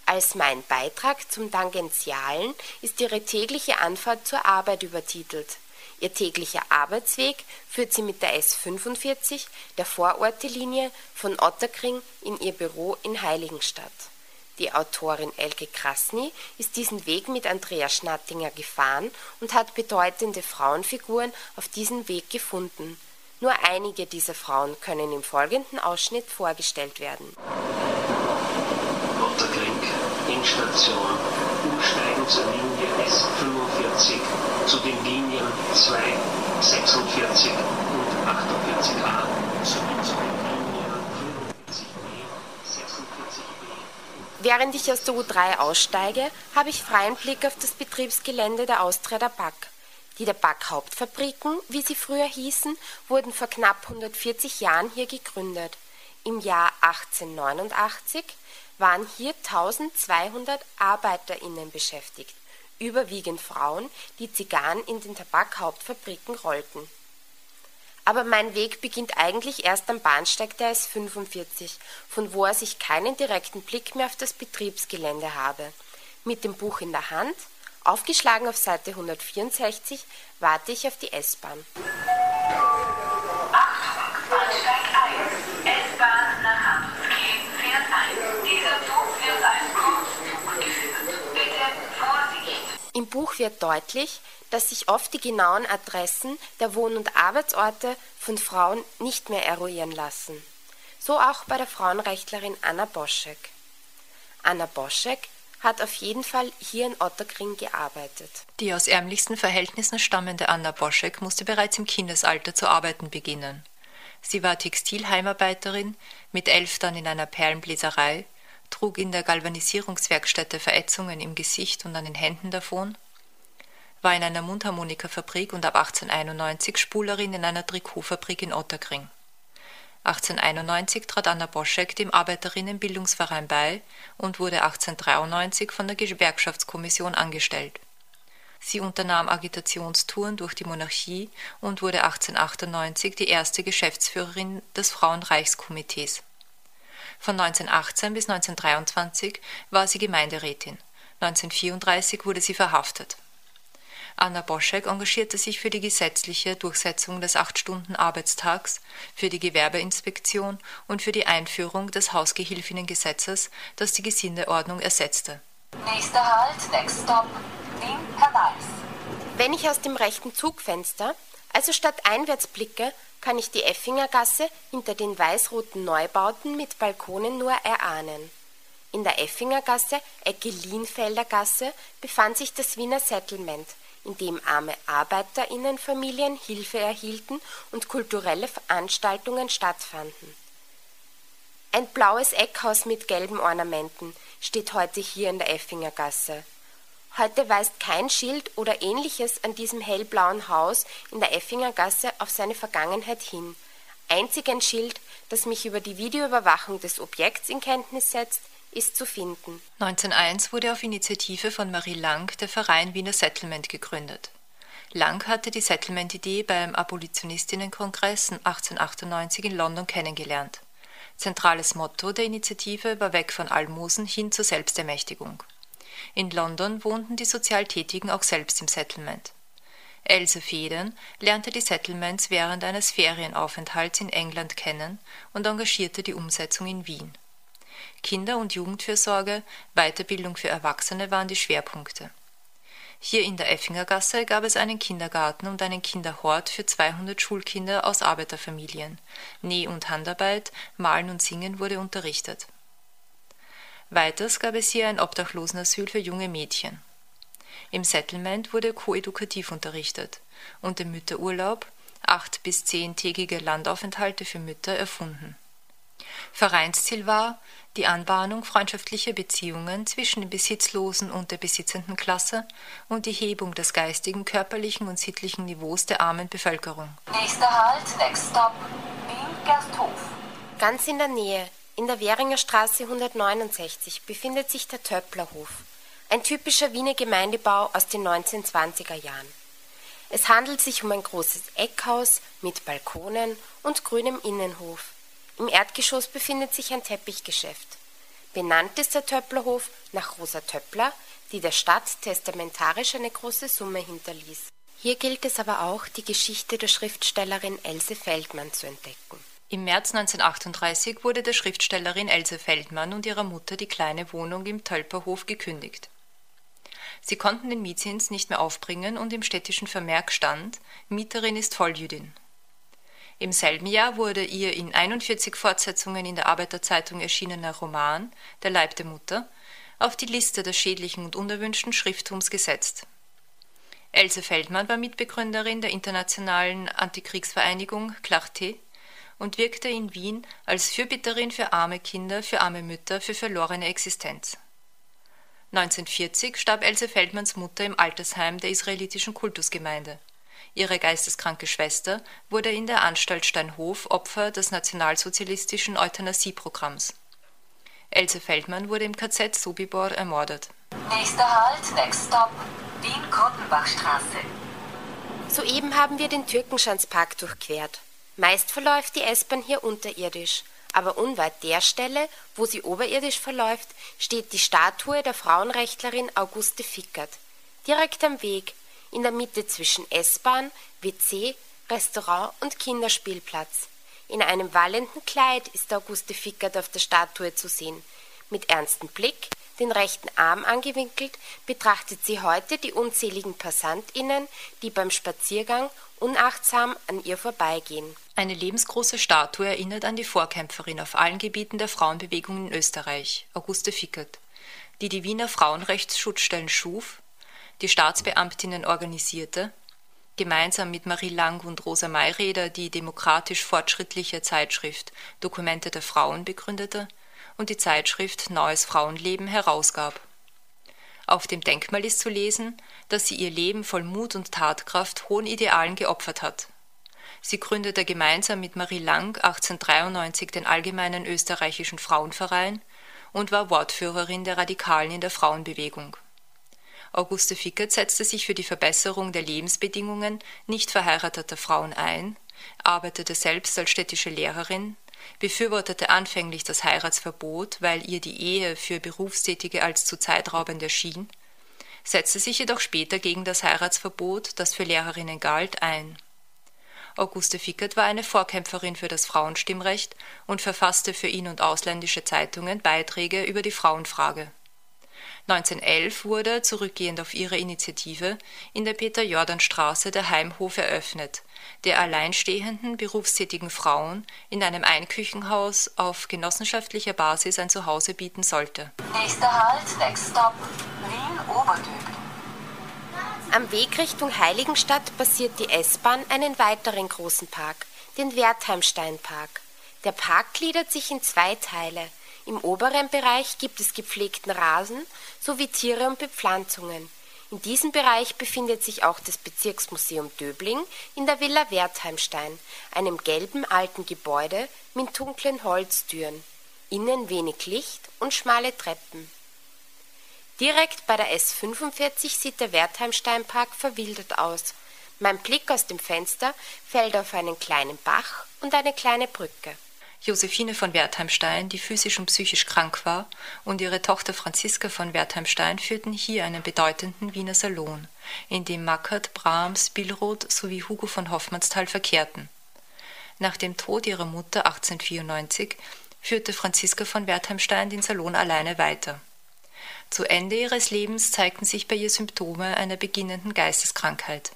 Als mein Beitrag zum Tangentialen ist ihre tägliche Anfahrt zur Arbeit übertitelt. Ihr täglicher Arbeitsweg führt sie mit der S45, der Vorortelinie, von Otterkring in ihr Büro in Heiligenstadt. Die Autorin Elke Krasny ist diesen Weg mit Andrea Schnattinger gefahren und hat bedeutende Frauenfiguren auf diesem Weg gefunden. Nur einige dieser Frauen können im folgenden Ausschnitt vorgestellt werden. Otterkring, Endstation, umsteigen zur Linie S45 zu den Linien 2, 46 und 48a sowie zu den Linien 45b, 46b. Während ich aus der U3 aussteige, habe ich freien Blick auf das Betriebsgelände der Austria der Back. Die der Back Hauptfabriken, wie sie früher hießen, wurden vor knapp 140 Jahren hier gegründet. Im Jahr 1889 waren hier 1200 ArbeiterInnen beschäftigt, überwiegend Frauen, die Zigarren in den Tabakhauptfabriken rollten. Aber mein Weg beginnt eigentlich erst am Bahnsteig der S45, von wo aus ich keinen direkten Blick mehr auf das Betriebsgelände habe. Mit dem Buch in der Hand, aufgeschlagen auf Seite 164, warte ich auf die S-Bahn. Bahnsteig 1, S-Bahn nach Handelsgehen fährt ein. Dieser Zug wird als Kurzzug geführt. Bitte Vorsicht! Im Buch wird deutlich, dass sich oft die genauen Adressen der Wohn- und Arbeitsorte von Frauen nicht mehr eruieren lassen. So auch bei der Frauenrechtlerin Anna Boschek. Anna Boschek hat auf jeden Fall hier in Otterkring gearbeitet. Die aus ärmlichsten Verhältnissen stammende Anna Boschek musste bereits im Kindesalter zu arbeiten beginnen. Sie war Textilheimarbeiterin, mit elf dann in einer Perlenbläserei, trug in der Galvanisierungswerkstätte Verätzungen im Gesicht und an den Händen davon, war in einer Mundharmonikafabrik und ab 1891 Spulerin in einer Trikotfabrik in Otterkring. 1891 trat Anna Boschek dem Arbeiterinnenbildungsverein bei und wurde 1893 von der Gewerkschaftskommission angestellt. Sie unternahm Agitationstouren durch die Monarchie und wurde 1898 die erste Geschäftsführerin des Frauenreichskomitees. Von 1918 bis 1923 war sie Gemeinderätin. 1934 wurde sie verhaftet. Anna Boschek engagierte sich für die gesetzliche Durchsetzung des Acht-Stunden-Arbeitstags, für die Gewerbeinspektion und für die Einführung des Hausgehilfinnengesetzes, das die Gesindeordnung ersetzte. Nächster Halt, next stop, Wien, Kanals. Wenn ich aus dem rechten Zugfenster, also statt einwärts blicke, kann ich die Effingergasse hinter den weiß-roten Neubauten mit Balkonen nur erahnen. In der Effingergasse, Ecke Lienfelder Gasse, befand sich das Wiener Settlement, in dem arme Arbeiterinnenfamilien Hilfe erhielten und kulturelle Veranstaltungen stattfanden. Ein blaues Eckhaus mit gelben Ornamenten steht heute hier in der Effingergasse. Heute weist kein Schild oder ähnliches an diesem hellblauen Haus in der Effingergasse auf seine Vergangenheit hin. Einzig ein Schild, das mich über die Videoüberwachung des Objekts in Kenntnis setzt, ist zu finden. 1901 wurde auf Initiative von Marie Lang der Verein Wiener Settlement gegründet. Lang hatte die Settlement-Idee beim Abolitionistinnenkongress 1898 in London kennengelernt. Zentrales Motto der Initiative war weg von Almosen hin zur Selbstermächtigung. In London wohnten die Sozialtätigen auch selbst im Settlement. Else Federn lernte die Settlements während eines Ferienaufenthalts in England kennen und engagierte die Umsetzung in Wien. Kinder- und Jugendfürsorge, Weiterbildung für Erwachsene waren die Schwerpunkte. Hier in der Effingergasse gab es einen Kindergarten und einen Kinderhort für 200 Schulkinder aus Arbeiterfamilien. Näh- und Handarbeit, Malen und Singen wurde unterrichtet. Weiters gab es hier ein Obdachlosenasyl für junge Mädchen. Im Settlement wurde koedukativ unterrichtet und im Mütterurlaub acht bis zehntägige Landaufenthalte für Mütter erfunden. Vereinsziel war die Anbahnung freundschaftlicher Beziehungen zwischen dem Besitzlosen und der besitzenden Klasse und die Hebung des geistigen, körperlichen und sittlichen Niveaus der armen Bevölkerung. Nächster Halt, next stop, Wien, Gersthof. Ganz in der Nähe, in der Währinger Straße 169, befindet sich der Töpplerhof, ein typischer Wiener Gemeindebau aus den 1920er Jahren. Es handelt sich um ein großes Eckhaus mit Balkonen und grünem Innenhof. Im Erdgeschoss befindet sich ein Teppichgeschäft. Benannt ist der Töpplerhof nach Rosa Töppler, die der Stadt testamentarisch eine große Summe hinterließ. Hier gilt es aber auch, die Geschichte der Schriftstellerin Else Feldmann zu entdecken. Im März 1938 wurde der Schriftstellerin Else Feldmann und ihrer Mutter die kleine Wohnung im Tölperhof gekündigt. Sie konnten den Mietzins nicht mehr aufbringen und im städtischen Vermerk stand, Mieterin ist Volljüdin. Im selben Jahr wurde ihr in 41 Fortsetzungen in der Arbeiterzeitung erschienener Roman Der Leib der Mutter auf die Liste des schädlichen und unerwünschten Schrifttums gesetzt. Else Feldmann war Mitbegründerin der internationalen Antikriegsvereinigung Clarté und wirkte in Wien als Fürbitterin für arme Kinder, für arme Mütter, für verlorene Existenz. 1940 starb Else Feldmanns Mutter im Altersheim der israelitischen Kultusgemeinde. Ihre geisteskranke Schwester wurde in der Anstalt Steinhof Opfer des nationalsozialistischen Euthanasieprogramms. Else Feldmann wurde im KZ Sobibor ermordet. Nächster Halt, next stop, Wien-Kottenbachstraße. Soeben haben wir den Türkenschanzpark durchquert. Meist verläuft die S-Bahn hier unterirdisch, aber unweit der Stelle, wo sie oberirdisch verläuft, steht die Statue der Frauenrechtlerin Auguste Fickert. Direkt am Weg, in der Mitte zwischen S-Bahn, WC, Restaurant und Kinderspielplatz. In einem wallenden Kleid ist Auguste Fickert auf der Statue zu sehen. Mit ernstem Blick, den rechten Arm angewinkelt, betrachtet sie heute die unzähligen PassantInnen, die beim Spaziergang unachtsam an ihr vorbeigehen. Eine lebensgroße Statue erinnert an die Vorkämpferin auf allen Gebieten der Frauenbewegung in Österreich, Auguste Fickert, die die Wiener Frauenrechtsschutzstellen schuf, die Staatsbeamtinnen organisierte, gemeinsam mit Marie Lang und Rosa Mayreder die demokratisch fortschrittliche Zeitschrift Dokumente der Frauen begründete und die Zeitschrift Neues Frauenleben herausgab. Auf dem Denkmal ist zu lesen, dass sie ihr Leben voll Mut und Tatkraft hohen Idealen geopfert hat. Sie gründete gemeinsam mit Marie Lang 1893 den Allgemeinen Österreichischen Frauenverein und war Wortführerin der Radikalen in der Frauenbewegung. Auguste Fickert setzte sich für die Verbesserung der Lebensbedingungen nicht verheirateter Frauen ein, arbeitete selbst als städtische Lehrerin, befürwortete anfänglich das Heiratsverbot, weil ihr die Ehe für Berufstätige als zu zeitraubend erschien, setzte sich jedoch später gegen das Heiratsverbot, das für Lehrerinnen galt, ein. Auguste Fickert war eine Vorkämpferin für das Frauenstimmrecht und verfasste für ihn und ausländische Zeitungen Beiträge über die Frauenfrage 1911 wurde, zurückgehend auf ihre Initiative, in der Peter-Jordan-Straße der Heimhof eröffnet, der alleinstehenden berufstätigen Frauen in einem Einküchenhaus auf genossenschaftlicher Basis ein Zuhause bieten sollte. Nächster Halt, next stop, Wien-Oberdöbling. Am Weg Richtung Heiligenstadt passiert die S-Bahn einen weiteren großen Park, den Wertheimsteinpark. Der Park gliedert sich in zwei Teile. Im oberen Bereich gibt es gepflegten Rasen sowie Tiere und Bepflanzungen. In diesem Bereich befindet sich auch das Bezirksmuseum Döbling in der Villa Wertheimstein, einem gelben alten Gebäude mit dunklen Holztüren, innen wenig Licht und schmale Treppen. Direkt bei der S45 sieht der Wertheimsteinpark verwildert aus. Mein Blick aus dem Fenster fällt auf einen kleinen Bach und eine kleine Brücke. Josephine von Wertheimstein, die physisch und psychisch krank war, und ihre Tochter Franziska von Wertheimstein führten hier einen bedeutenden Wiener Salon, in dem Mackert, Brahms, Billroth sowie Hugo von Hoffmannsthal verkehrten. Nach dem Tod ihrer Mutter 1894 führte Franziska von Wertheimstein den Salon alleine weiter. Zu Ende ihres Lebens zeigten sich bei ihr Symptome einer beginnenden Geisteskrankheit.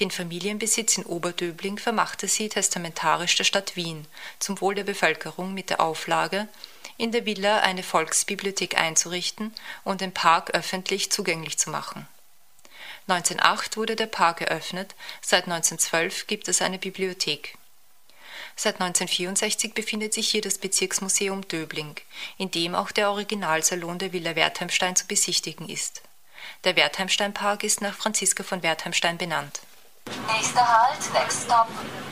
Den Familienbesitz in Oberdöbling vermachte sie testamentarisch der Stadt Wien zum Wohl der Bevölkerung mit der Auflage, in der Villa eine Volksbibliothek einzurichten und den Park öffentlich zugänglich zu machen. 1908 wurde der Park eröffnet, seit 1912 gibt es eine Bibliothek. Seit 1964 befindet sich hier das Bezirksmuseum Döbling, in dem auch der Originalsalon der Villa Wertheimstein zu besichtigen ist. Der Wertheimsteinpark ist nach Franziska von Wertheimstein benannt. Nächster Halt, next stop,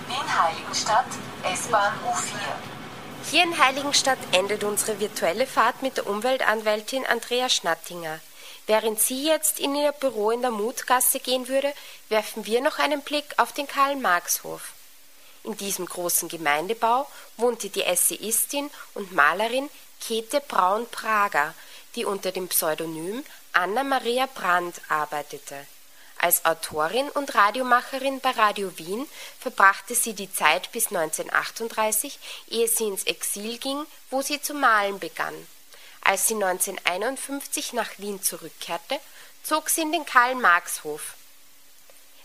Wien-Heiligenstadt, S-Bahn U4. Hier in Heiligenstadt endet unsere virtuelle Fahrt mit der Umweltanwältin Andrea Schnattinger. Während sie jetzt in ihr Büro in der Mutgasse gehen würde, werfen wir noch einen Blick auf den Karl-Marx-Hof. In diesem großen Gemeindebau wohnte die Essayistin und Malerin Käthe Braun-Prager, die unter dem Pseudonym Anna Maria Brandt arbeitete. Als Autorin und Radiomacherin bei Radio Wien verbrachte sie die Zeit bis 1938, ehe sie ins Exil ging, wo sie zu malen begann. Als sie 1951 nach Wien zurückkehrte, zog sie in den Karl-Marx-Hof.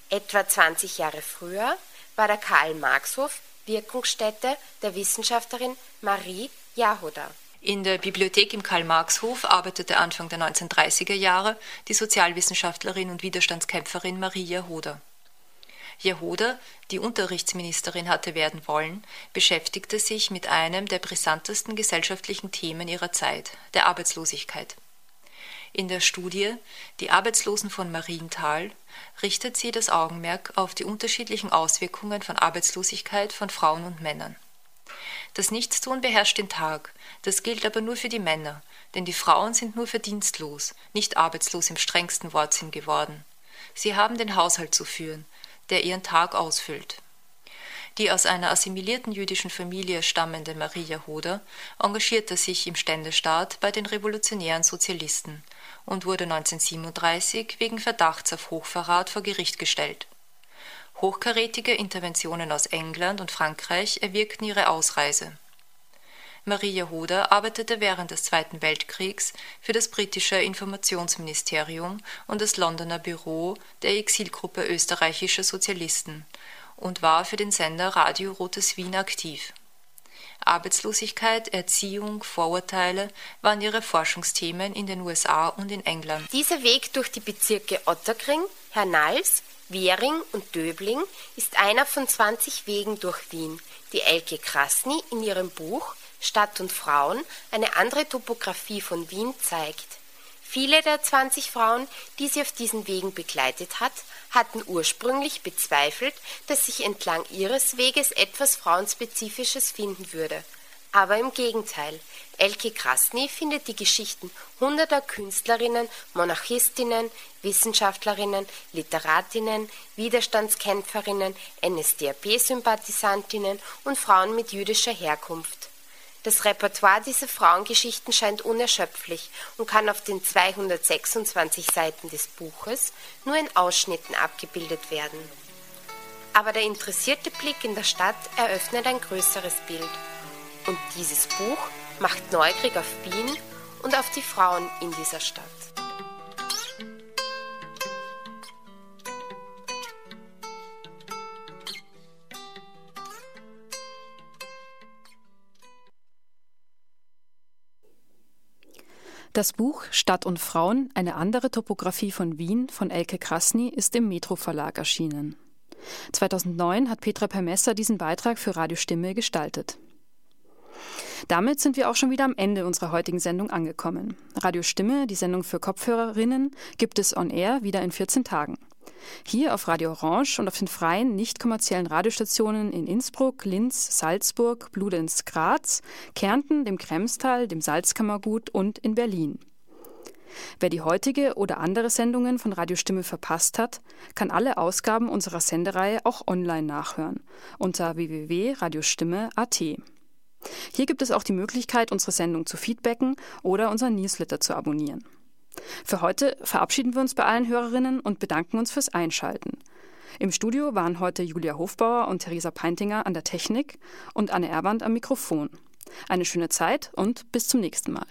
Etwa 20 Jahre früher war der Karl-Marx-Hof Wirkungsstätte der Wissenschaftlerin Marie Jahoda. In der Bibliothek im Karl-Marx-Hof arbeitete Anfang der 1930er Jahre die Sozialwissenschaftlerin und Widerstandskämpferin Marie Jahoda. Jahoda, die Unterrichtsministerin hatte werden wollen, beschäftigte sich mit einem der brisantesten gesellschaftlichen Themen ihrer Zeit, der Arbeitslosigkeit. In der Studie Die Arbeitslosen von Marienthal richtet sie das Augenmerk auf die unterschiedlichen Auswirkungen von Arbeitslosigkeit von Frauen und Männern. Das Nichtstun beherrscht den Tag, das gilt aber nur für die Männer, denn die Frauen sind nur verdienstlos, nicht arbeitslos im strengsten Wortsinn geworden. Sie haben den Haushalt zu führen, der ihren Tag ausfüllt. Die aus einer assimilierten jüdischen Familie stammende Maria Hoder engagierte sich im Ständestaat bei den revolutionären Sozialisten und wurde 1937 wegen Verdachts auf Hochverrat vor Gericht gestellt. Hochkarätige Interventionen aus England und Frankreich erwirkten ihre Ausreise. Maria Hoder arbeitete während des Zweiten Weltkriegs für das britische Informationsministerium und das Londoner Büro der Exilgruppe österreichischer Sozialisten und war für den Sender Radio Rotes Wien aktiv. Arbeitslosigkeit, Erziehung, Vorurteile waren ihre Forschungsthemen in den USA und in England. Dieser Weg durch die Bezirke Otterkring, Hernals, Währing und Döbling ist einer von 20 Wegen durch Wien, die Elke Krasny in ihrem Buch Stadt und Frauen eine andere Topographie von Wien zeigt. Viele der 20 Frauen, die sie auf diesen Wegen begleitet hat, hatten ursprünglich bezweifelt, dass sich entlang ihres Weges etwas Frauenspezifisches finden würde. Aber im Gegenteil, Elke Krasny findet die Geschichten hunderter Künstlerinnen, Monarchistinnen, Wissenschaftlerinnen, Literatinnen, Widerstandskämpferinnen, NSDAP-Sympathisantinnen und Frauen mit jüdischer Herkunft. Das Repertoire dieser Frauengeschichten scheint unerschöpflich und kann auf den 226 Seiten des Buches nur in Ausschnitten abgebildet werden. Aber der interessierte Blick in der Stadt eröffnet ein größeres Bild. Und dieses Buch macht neugierig auf Wien und auf die Frauen in dieser Stadt. Das Buch Stadt und Frauen, eine andere Topographie von Wien von Elke Krasny ist im Metro Verlag erschienen. 2009 hat Petra Permesser diesen Beitrag für Radio Stimme gestaltet. Damit sind wir auch schon wieder am Ende unserer heutigen Sendung angekommen. Radio Stimme, die Sendung für Kopfhörerinnen, gibt es on air wieder in 14 Tagen. Hier auf Radio Orange und auf den freien, nicht kommerziellen Radiostationen in Innsbruck, Linz, Salzburg, Bludenz, Graz, Kärnten, dem Kremstal, dem Salzkammergut und in Berlin. Wer die heutige oder andere Sendungen von Radio Stimme verpasst hat, kann alle Ausgaben unserer Sendereihe auch online nachhören unter www.radiostimme.at. Hier gibt es auch die Möglichkeit, unsere Sendung zu feedbacken oder unseren Newsletter zu abonnieren. Für heute verabschieden wir uns bei allen Hörerinnen und bedanken uns fürs Einschalten. Im Studio waren heute Julia Hofbauer und Theresa Peintinger an der Technik und Anne Erband am Mikrofon. Eine schöne Zeit und bis zum nächsten Mal.